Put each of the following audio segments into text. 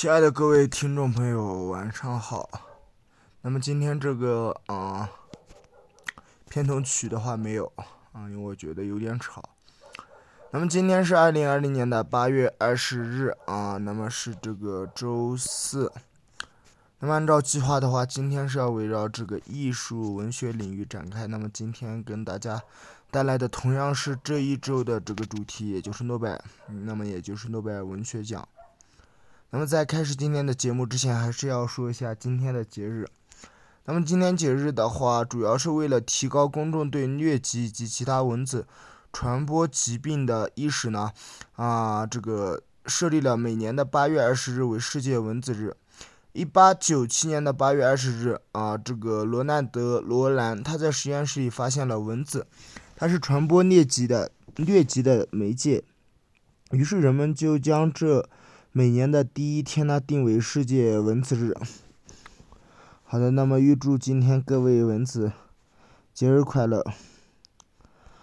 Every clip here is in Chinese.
亲爱的各位听众朋友，晚上好。那么今天这个啊、片头曲的话没有啊、因为我觉得有点吵。那么今天是二零二零年的八月二十日啊，那么是这个周四。那么按照计划的话，今天是要围绕这个艺术文学领域展开。那么今天跟大家带来的同样是这一周的这个主题，也就是诺贝尔，那么也就是诺贝尔文学奖。那么在开始今天的节目之前，还是要说一下今天的节日。那么今天节日的话，主要是为了提高公众对疟疾以及其他蚊子传播疾病的意识呢，啊，这个设立了每年的八月二十日为世界蚊子日。一八九七年的八月二十日，啊，这个罗纳德·罗兰他在实验室里发现了蚊子，它是传播疟疾的疟疾的媒介，于是人们就将这每年的第一天呢定为世界文字日。好的，那么预祝今天各位文字节日快乐。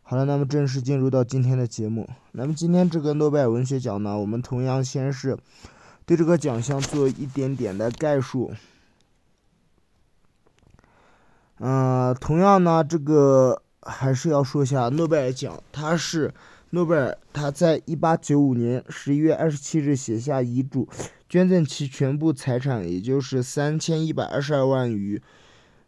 好了，那么正式进入到今天的节目。那么今天这个诺贝尔文学奖呢，我们同样先是对这个奖项做一点点的概述。嗯、同样呢，这个还是要说一下诺贝尔奖，它是诺贝尔他在一八九五年十一月二十七日写下遗嘱，捐赠其全部财产，也就是三千一百二十二万于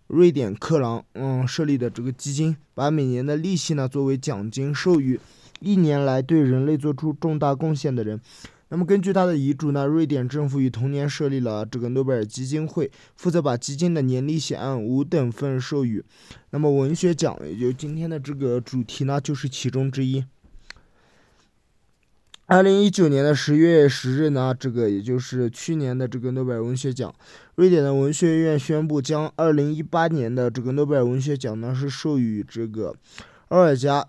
瑞典克朗嗯设立的这个基金，把每年的利息呢作为奖金授予一年来对人类做出重大贡献的人。那么根据他的遗嘱呢，瑞典政府于同年设立了这个诺贝尔基金会，负责把基金的年利息按五等份授予。那么文学奖，也就今天的这个主题呢，就是其中之一。二零一九年的十月十日呢，这个也就是去年的这个诺贝尔文学奖，瑞典的文学院宣布将二零一八年的这个诺贝尔文学奖呢是授予这个奥尔加·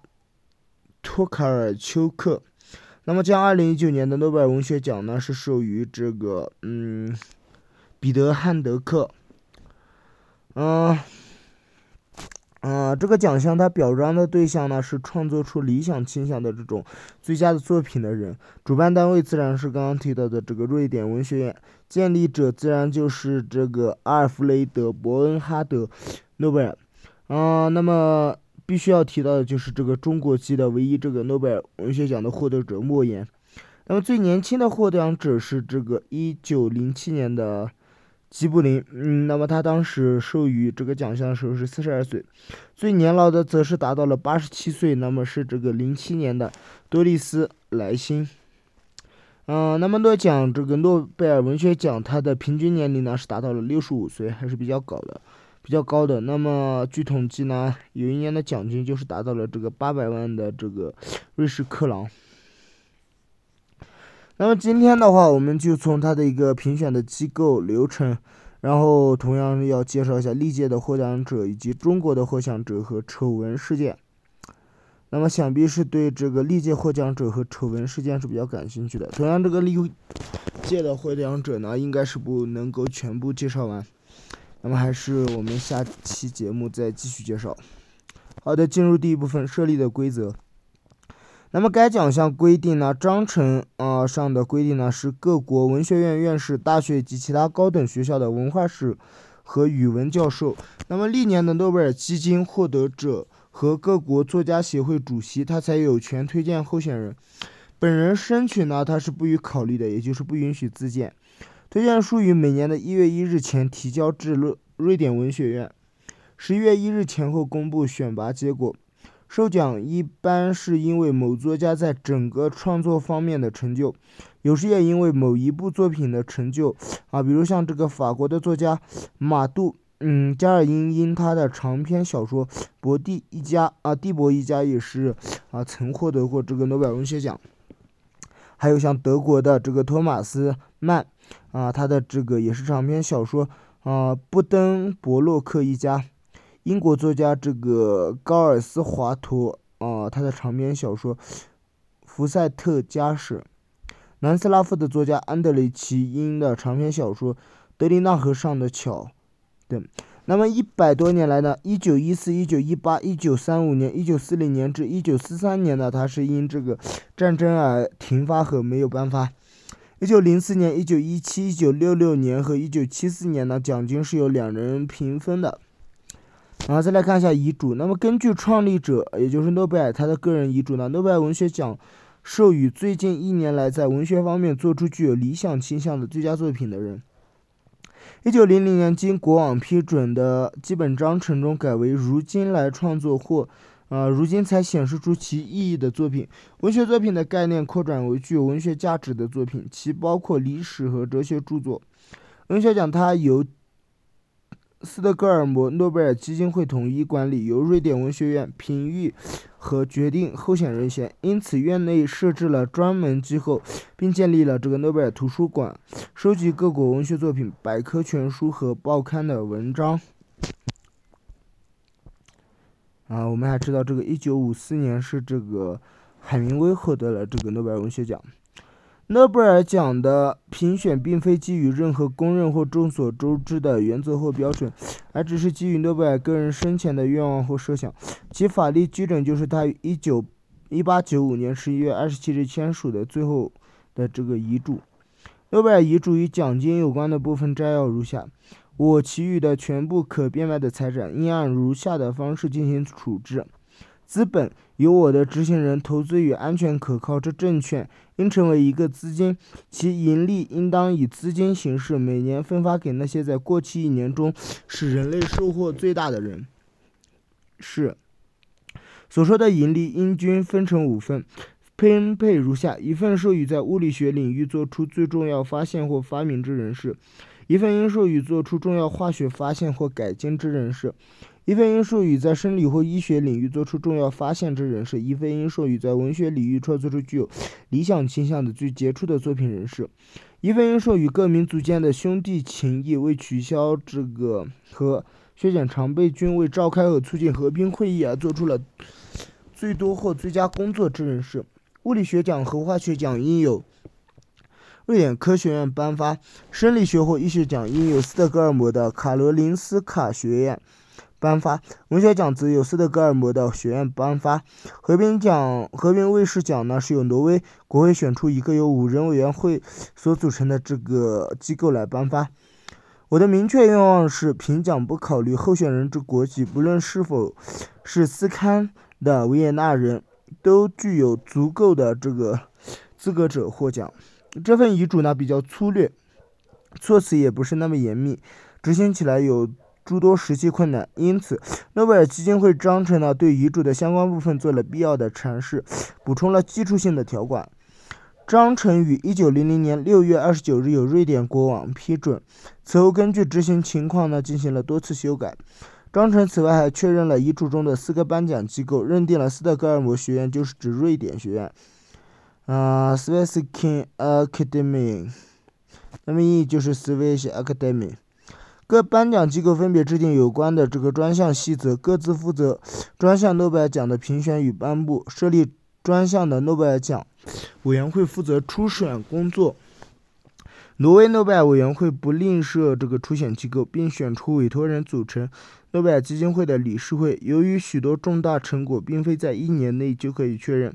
托卡尔丘克。那么将二零一九年的诺贝尔文学奖呢是授予这个嗯彼得·汉德克。嗯、嗯、这个奖项它表彰的对象呢是创作出理想倾向的这种最佳的作品的人。主办单位自然是刚刚提到的这个瑞典文学院，建立者自然就是这个阿尔弗雷德·伯恩哈德·诺贝尔。啊、那么必须要提到的就是这个中国籍的唯一这个诺贝尔文学奖的获得者莫言。那么最年轻的获奖者是这个一九零七年的吉卜林，嗯，那么他当时授予这个奖项的时候是四十二岁，最年老的则是达到了八十七岁，那么是这个零七年的多丽丝莱辛。嗯、那么诺奖这个诺贝尔文学奖，它的平均年龄呢是达到了六十五岁，还是比较高的。比较高的。那么据统计呢，有一年的奖金就是达到了这个八百万的这个瑞士克朗。那么今天的话，我们就从它的一个评选的机构流程，然后同样要介绍一下历届的获奖者以及中国的获奖者和丑闻事件。那么想必是对这个历届获奖者和丑闻事件是比较感兴趣的。同样，这个历届的获奖者呢，应该是不能够全部介绍完。那么还是我们下期节目再继续介绍。好的，进入第一部分设立的规则。那么该奖项规定呢，章程啊、呃上的规定呢是各国文学院院士、大学及其他高等学校的文化史和语文教授。那么历年的诺贝尔基金获得者和各国作家协会主席，他才有权推荐候选人。本人申请呢，他是不予考虑的，也就是不允许自荐。推荐书于每年的一月一日前提交至瑞瑞典文学院，十一月一日前后公布选拔结果。授奖一般是因为某作家在整个创作方面的成就，有时也因为某一部作品的成就啊，比如像这个法国的作家马杜，嗯，加尔因因他的长篇小说《博蒂一家》啊，《蒂博一家》也是啊，曾获得过这个诺贝尔文学奖。还有像德国的这个托马斯曼。啊，他的这个也是长篇小说啊，布登伯洛克一家。英国作家这个高尔斯华托啊，他的长篇小说《福赛特家史》。南斯拉夫的作家安德雷奇因的长篇小说《德林纳河上的桥》等。那么一百多年来呢，一九一四、一九一八、一九三五年、一九四零年至一九四三年呢，他是因这个战争而停发和没有颁发。一九零四年、一九一七、一九六六年和一九七四年呢，奖金是由两人平分的。然后再来看一下遗嘱。那么根据创立者，也就是诺贝尔他的个人遗嘱呢，诺贝尔文学奖授予最近一年来在文学方面做出具有理想倾向的最佳作品的人。一九零零年经国网批准的基本章程中改为如今来创作或，呃，如今才显示出其意义的作品。文学作品的概念扩展为具有文学价值的作品，其包括历史和哲学著作。文学奖它由。斯德哥尔摩诺贝尔基金会统一管理，由瑞典文学院评议和决定候选人选。因此，院内设置了专门机构，并建立了这个诺贝尔图书馆，收集各国文学作品、百科全书和报刊的文章。啊，我们还知道，这个一九五四年是这个海明威获得了这个诺贝尔文学奖。诺贝尔奖的评选并非基于任何公认或众所周知的原则或标准，而只是基于诺贝尔个人生前的愿望或设想。其法律基准就是他于一九一八九五年十一月二十七日签署的最后的这个遗嘱。诺贝尔遗嘱与奖金有关的部分摘要如下：我其余的全部可变卖的财产应按如下的方式进行处置。资本由我的执行人投资于安全可靠之证券，应成为一个资金，其盈利应当以资金形式每年分发给那些在过去一年中使人类收获最大的人。是所说的盈利应均分成五份，分配如下：一份授予在物理学领域做出最重要发现或发明之人士；一份应授予做出重要化学发现或改进之人士。一份因授予在生理或医学领域做出重要发现之人士；一份因授予在文学领域创作出具有理想倾向的最杰出的作品人士；一份因授予各民族间的兄弟情谊为取消这个和削减常备军为召开和促进和平会议而做出了最多或最佳工作之人士。物理学奖和化学奖应有瑞典科学院颁发；生理学或医学奖应有斯德哥尔摩的卡罗林斯卡学院。颁发文学奖则由斯德哥尔摩的学院颁发。和平奖、和平卫士奖呢，是由挪威国会选出一个由五人委员会所组成的这个机构来颁发。我的明确愿望是，评奖不考虑候选人之国籍，不论是否是斯堪的维也纳人，都具有足够的这个资格者获奖。这份遗嘱呢比较粗略，措辞也不是那么严密，执行起来有。诸多实际困难，因此诺贝尔基金会章程呢对遗嘱的相关部分做了必要的阐释，补充了基础性的条款。章程于一九零零年六月二十九日由瑞典国王批准，此后根据执行情况呢进行了多次修改。章程此外还确认了遗嘱中的四个颁奖机构，认定了斯德哥尔摩学院就是指瑞典学院，啊，Sveriges Akademi，那么意义就是 s w i s s Akademi。各颁奖机构分别制定有关的这个专项细则，各自负责专项诺贝尔奖的评选与颁布。设立专项的诺贝尔奖委员会负责初选工作。挪威诺贝尔委员会不另设这个初选机构，并选出委托人组成诺贝尔基金会的理事会。由于许多重大成果并非在一年内就可以确认，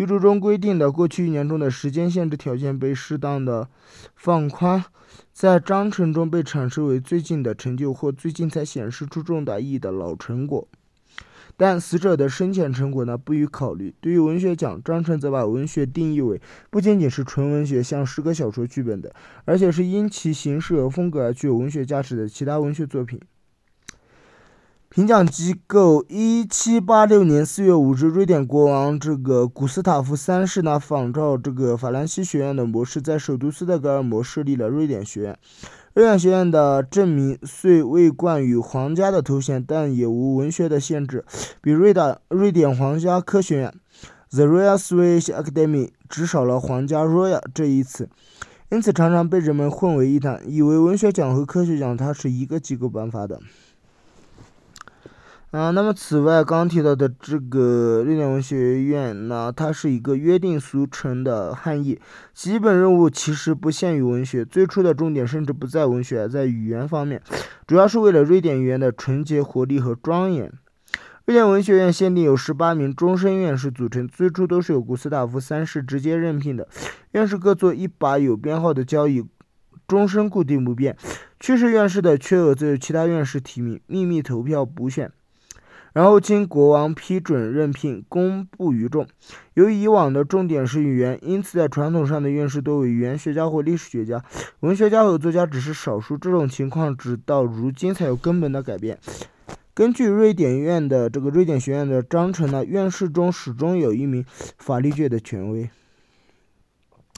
遗嘱中规定的过去一年中的时间限制条件被适当的放宽。在章程中被阐释为最近的成就或最近才显示出重大意义的老成果，但死者的生前成果呢不予考虑。对于文学奖，章程则把文学定义为不仅仅是纯文学，像诗歌、小说、剧本的，而且是因其形式和风格而具有文学价值的其他文学作品。评奖机构，一七八六年四月五日，瑞典国王这个古斯塔夫三世呢，仿照这个法兰西学院的模式，在首都斯德哥尔摩设立了瑞典学院。瑞典学院的证明虽未冠以皇家的头衔，但也无文学的限制，比瑞的瑞典皇家科学院 （The Royal Swedish Academy） 只少了“皇家 ”（Royal） 这一词，因此常常被人们混为一谈，以为文学奖和科学奖它是一个机构颁发的。啊，那么此外，刚提到的这个瑞典文学院呢，它是一个约定俗成的汉译，基本任务其实不限于文学，最初的重点甚至不在文学，在语言方面，主要是为了瑞典语言的纯洁、活力和庄严。瑞典文学院限定有十八名终身院士组成，最初都是由古斯塔夫三世直接任聘的，院士各做一把有编号的交椅，终身固定不变。去世院士的缺额则由其他院士提名，秘密投票补选。然后经国王批准任聘，公布于众。由于以往的重点是语言，因此在传统上的院士多为语言学家或历史学家，文学家和作家只是少数。这种情况直到如今才有根本的改变。根据瑞典院的这个瑞典学院的章程呢，院士中始终有一名法律界的权威。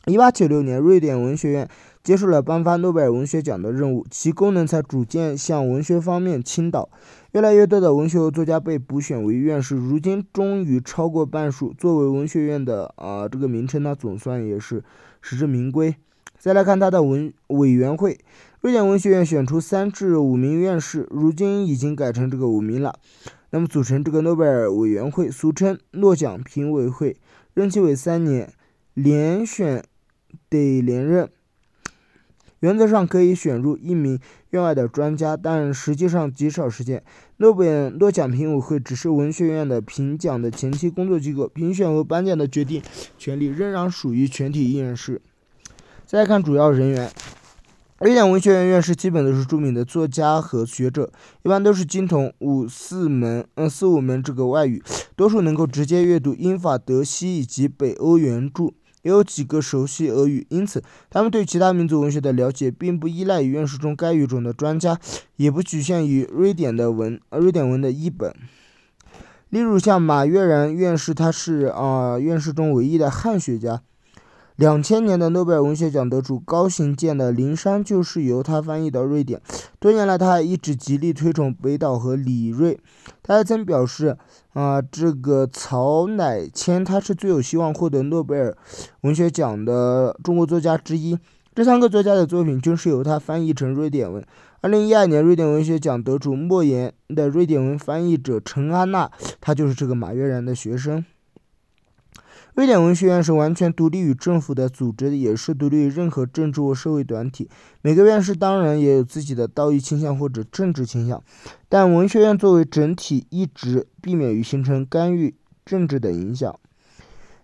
一八九六年，瑞典文学院接受了颁发诺贝尔文学奖的任务，其功能才逐渐向文学方面倾倒。越来越多的文学作家被补选为院士，如今终于超过半数。作为文学院的啊这个名称呢，总算也是实至名归。再来看它的文委员会，瑞典文学院选出三至五名院士，如今已经改成这个五名了。那么组成这个诺贝尔委员会，俗称诺奖评委会，任期为三年，连选。得连任，原则上可以选入一名院外的专家，但实际上极少实现。诺贝尔诺奖评委会只是文学院的评奖的前期工作机构，评选和颁奖的决定权利仍然属于全体议院士。再看主要人员，瑞典文学院院士基本都是著名的作家和学者，一般都是精通五四门，嗯四五门这个外语，多数能够直接阅读英法德西以及北欧原著。有几个熟悉俄语，因此他们对其他民族文学的了解并不依赖于院士中该语种的专家，也不局限于瑞典的文，瑞典文的译本。例如像马悦然院士，他是啊院士中唯一的汉学家。两千年的诺贝尔文学奖得主高行健的《灵山》就是由他翻译到瑞典。多年来，他还一直极力推崇北岛和李锐。他还曾表示，啊，这个曹乃谦他是最有希望获得诺贝尔文学奖的中国作家之一。这三个作家的作品均是由他翻译成瑞典文。二零一二年瑞典文学奖得主莫言的瑞典文翻译者陈安娜，他就是这个马悦然的学生。瑞典文学院是完全独立于政府的组织，也是独立于任何政治或社会团体。每个院士当然也有自己的道义倾向或者政治倾向，但文学院作为整体一直避免于形成干预政治的影响。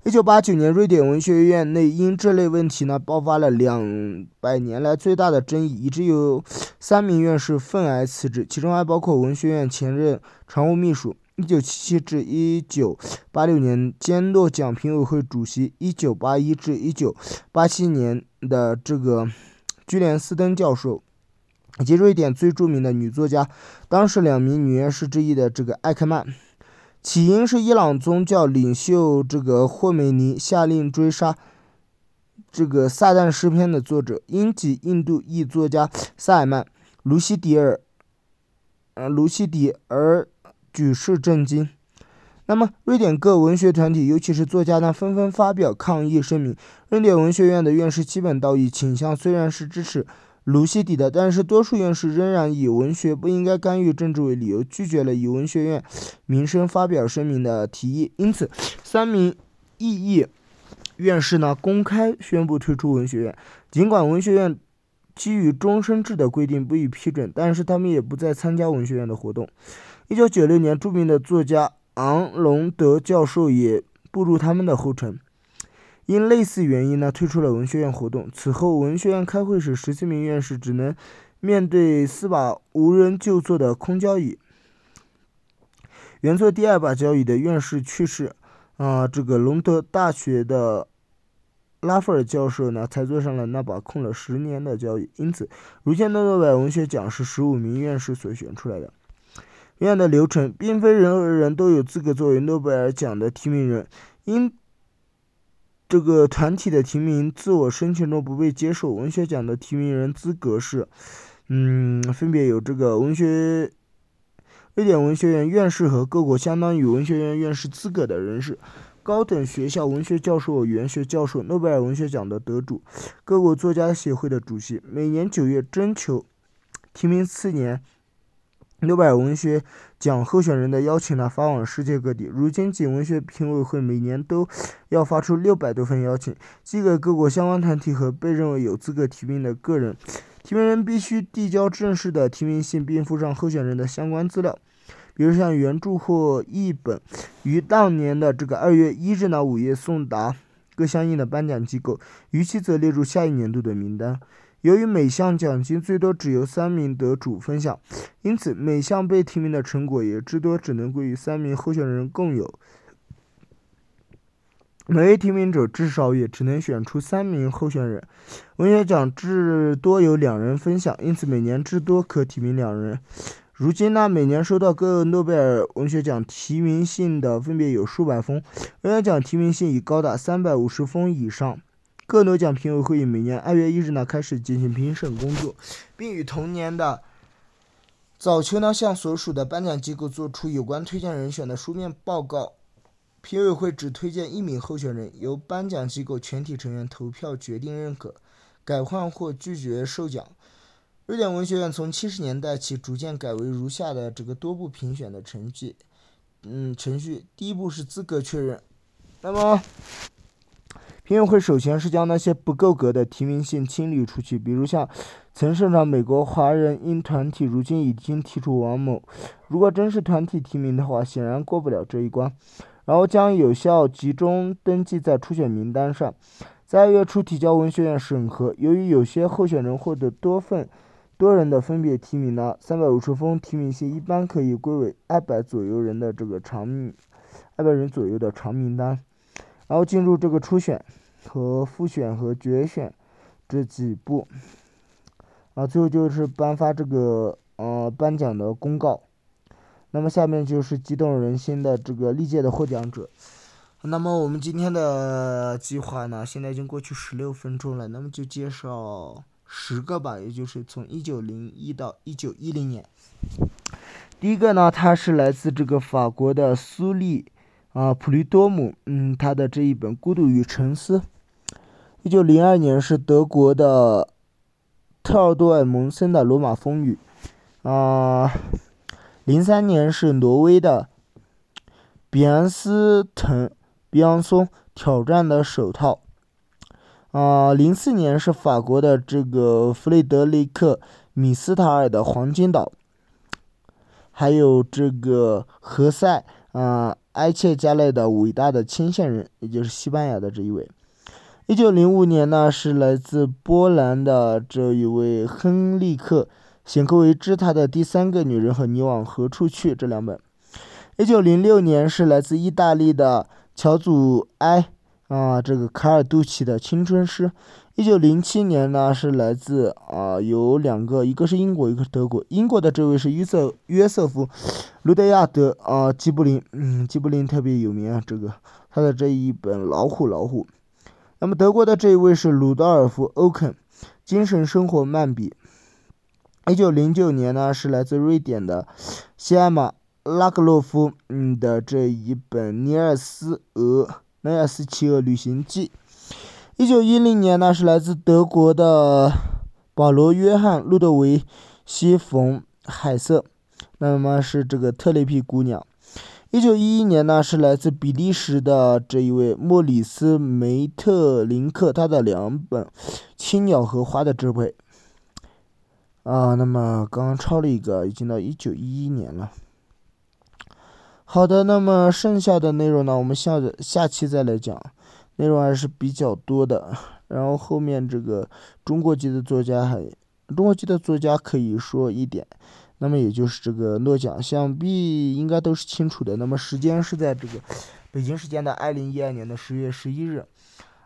一九八九年，瑞典文学院内因这类问题呢爆发了两百年来最大的争议，以致有三名院士愤而辞职，其中还包括文学院前任常务秘书。一九七七至一九八六年兼诺奖评委会主席，一九八一至一九八七年的这个居连斯登教授，以及瑞典最著名的女作家，当时两名女院士之一的这个艾克曼。起因是伊朗宗教领袖这个霍梅尼下令追杀这个《撒旦诗篇》的作者，英籍印度裔作家萨尔曼·卢西迪尔，呃，卢西迪尔。举世震惊。那么，瑞典各文学团体，尤其是作家呢，纷纷发表抗议声明。瑞典文学院的院士基本道义倾向虽然是支持卢西迪的，但是多数院士仍然以文学不应该干预政治为理由，拒绝了以文学院名声发表声明的提议。因此，三名异议院士呢，公开宣布退出文学院。尽管文学院基于终身制的规定不予批准，但是他们也不再参加文学院的活动。一九九六年，著名的作家昂隆德教授也步入他们的后尘，因类似原因呢，退出了文学院活动。此后，文学院开会时，十四名院士只能面对四把无人就坐的空交椅。原坐第二把交椅的院士去世，啊，这个隆德大学的拉弗尔教授呢，才坐上了那把空了十年的交椅。因此，如今的诺贝尔文学奖是十五名院士所选出来的。院的流程并非任何人都有资格作为诺贝尔奖的提名人，因这个团体的提名自我申请中不被接受。文学奖的提名人资格是，嗯，分别有这个文学瑞典文学院院士和各国相当于文学院院士资格的人士，高等学校文学教授、语言学教授、诺贝尔文学奖的得主、各国作家协会的主席。每年九月征求提名次年。六百文学奖候选人的邀请呢发往世界各地。如今，仅文学评委会每年都要发出六百多份邀请，寄给各国相关团体和被认为有资格提名的个人。提名人必须递交正式的提名信，并附上候选人的相关资料，比如像原著或译本，于当年的这个二月一日呢午夜送达各相应的颁奖机构，逾期则列入下一年度的名单。由于每项奖金最多只由三名得主分享，因此每项被提名的成果也至多只能归于三名候选人共有。每位提名者至少也只能选出三名候选人。文学奖至多有两人分享，因此每年至多可提名两人。如今呢，每年收到各诺贝尔文学奖提名信的分别有数百封，文学奖提名信已高达三百五十封以上。各诺奖评委会议每年二月一日呢开始进行评审工作，并于同年的早秋呢向所属的颁奖机构作出有关推荐人选的书面报告。评委会只推荐一名候选人，由颁奖机构全体成员投票决定认可、改换或拒绝授奖。瑞典文学院从七十年代起逐渐改为如下的这个多步评选的程序。嗯，程序第一步是资格确认，那么。评委会首先是将那些不够格的提名信清理出去，比如像曾擅长美国华人因团体，如今已经提出王某。如果真是团体提名的话，显然过不了这一关。然后将有效集中登记在初选名单上，在二月初提交文学院审核。由于有些候选人获得多份多人的分别提名呢，三百五十封提名信一般可以归为二百左右人的这个长，二百人左右的长名单。然后进入这个初选和复选和决选这几步，啊，最后就是颁发这个呃颁奖的公告。那么下面就是激动人心的这个历届的获奖者。那么我们今天的计划呢，现在已经过去十六分钟了，那么就介绍十个吧，也就是从一九零一到一九一零年。第一个呢，他是来自这个法国的苏利。啊，普利多姆，嗯，他的这一本《孤独与沉思》。一九零二年是德国的特尔多尔蒙森的《罗马风雨》。啊，零三年是挪威的比安斯滕比昂松挑战的手套。啊，零四年是法国的这个弗雷德里克米斯塔尔的《黄金岛》。还有这个何塞，啊。埃切加勒的伟大的牵线人，也就是西班牙的这一位。一九零五年呢，是来自波兰的这一位亨利克·显克维知，他的第三个女人和你往何处去这两本。一九零六年是来自意大利的乔祖埃啊，这个卡尔杜奇的青春诗。一九零七年呢，是来自啊，有两个，一个是英国，一个是德国。英国的这位是约瑟约瑟夫·卢德亚德啊，吉布林，嗯，吉布林特别有名啊，这个他的这一本《老虎老虎》。那么德国的这一位是鲁道尔夫·欧肯，《精神生活漫笔》。一九零九年呢，是来自瑞典的西艾玛·拉格洛夫，嗯的这一本《尼尔斯俄尼尔斯骑鹅旅行记》。一九一零年呢，是来自德国的保罗·约翰·路德维希·冯·海瑟，那么是这个特雷皮姑娘。一九一一年呢，是来自比利时的这一位莫里斯·梅特林克，他的两本《青鸟和花的智慧》。啊，那么刚刚抄了一个，已经到一九一一年了。好的，那么剩下的内容呢，我们下下期再来讲。内容还是比较多的，然后后面这个中国籍的作家还，中国籍的作家可以说一点，那么也就是这个诺奖，想必应该都是清楚的。那么时间是在这个北京时间的二零一二年的十月十一日，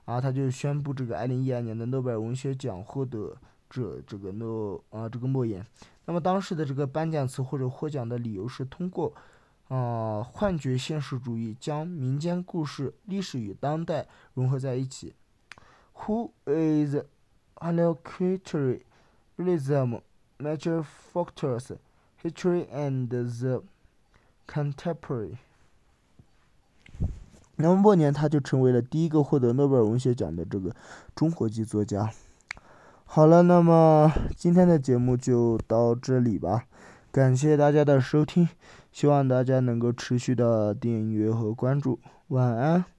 啊，他就宣布这个二零一二年的诺贝尔文学奖获得者这个诺啊这个莫言。那么当时的这个颁奖词或者获奖的理由是通过。啊，幻觉现实主义将民间故事、历史与当代融合在一起。Who is allocutory realism? Major factors: history and the contemporary. 那么末年，他就成为了第一个获得诺贝尔文学奖的这个中国籍作家。好了，那么今天的节目就到这里吧，感谢大家的收听。希望大家能够持续的订阅和关注，晚安。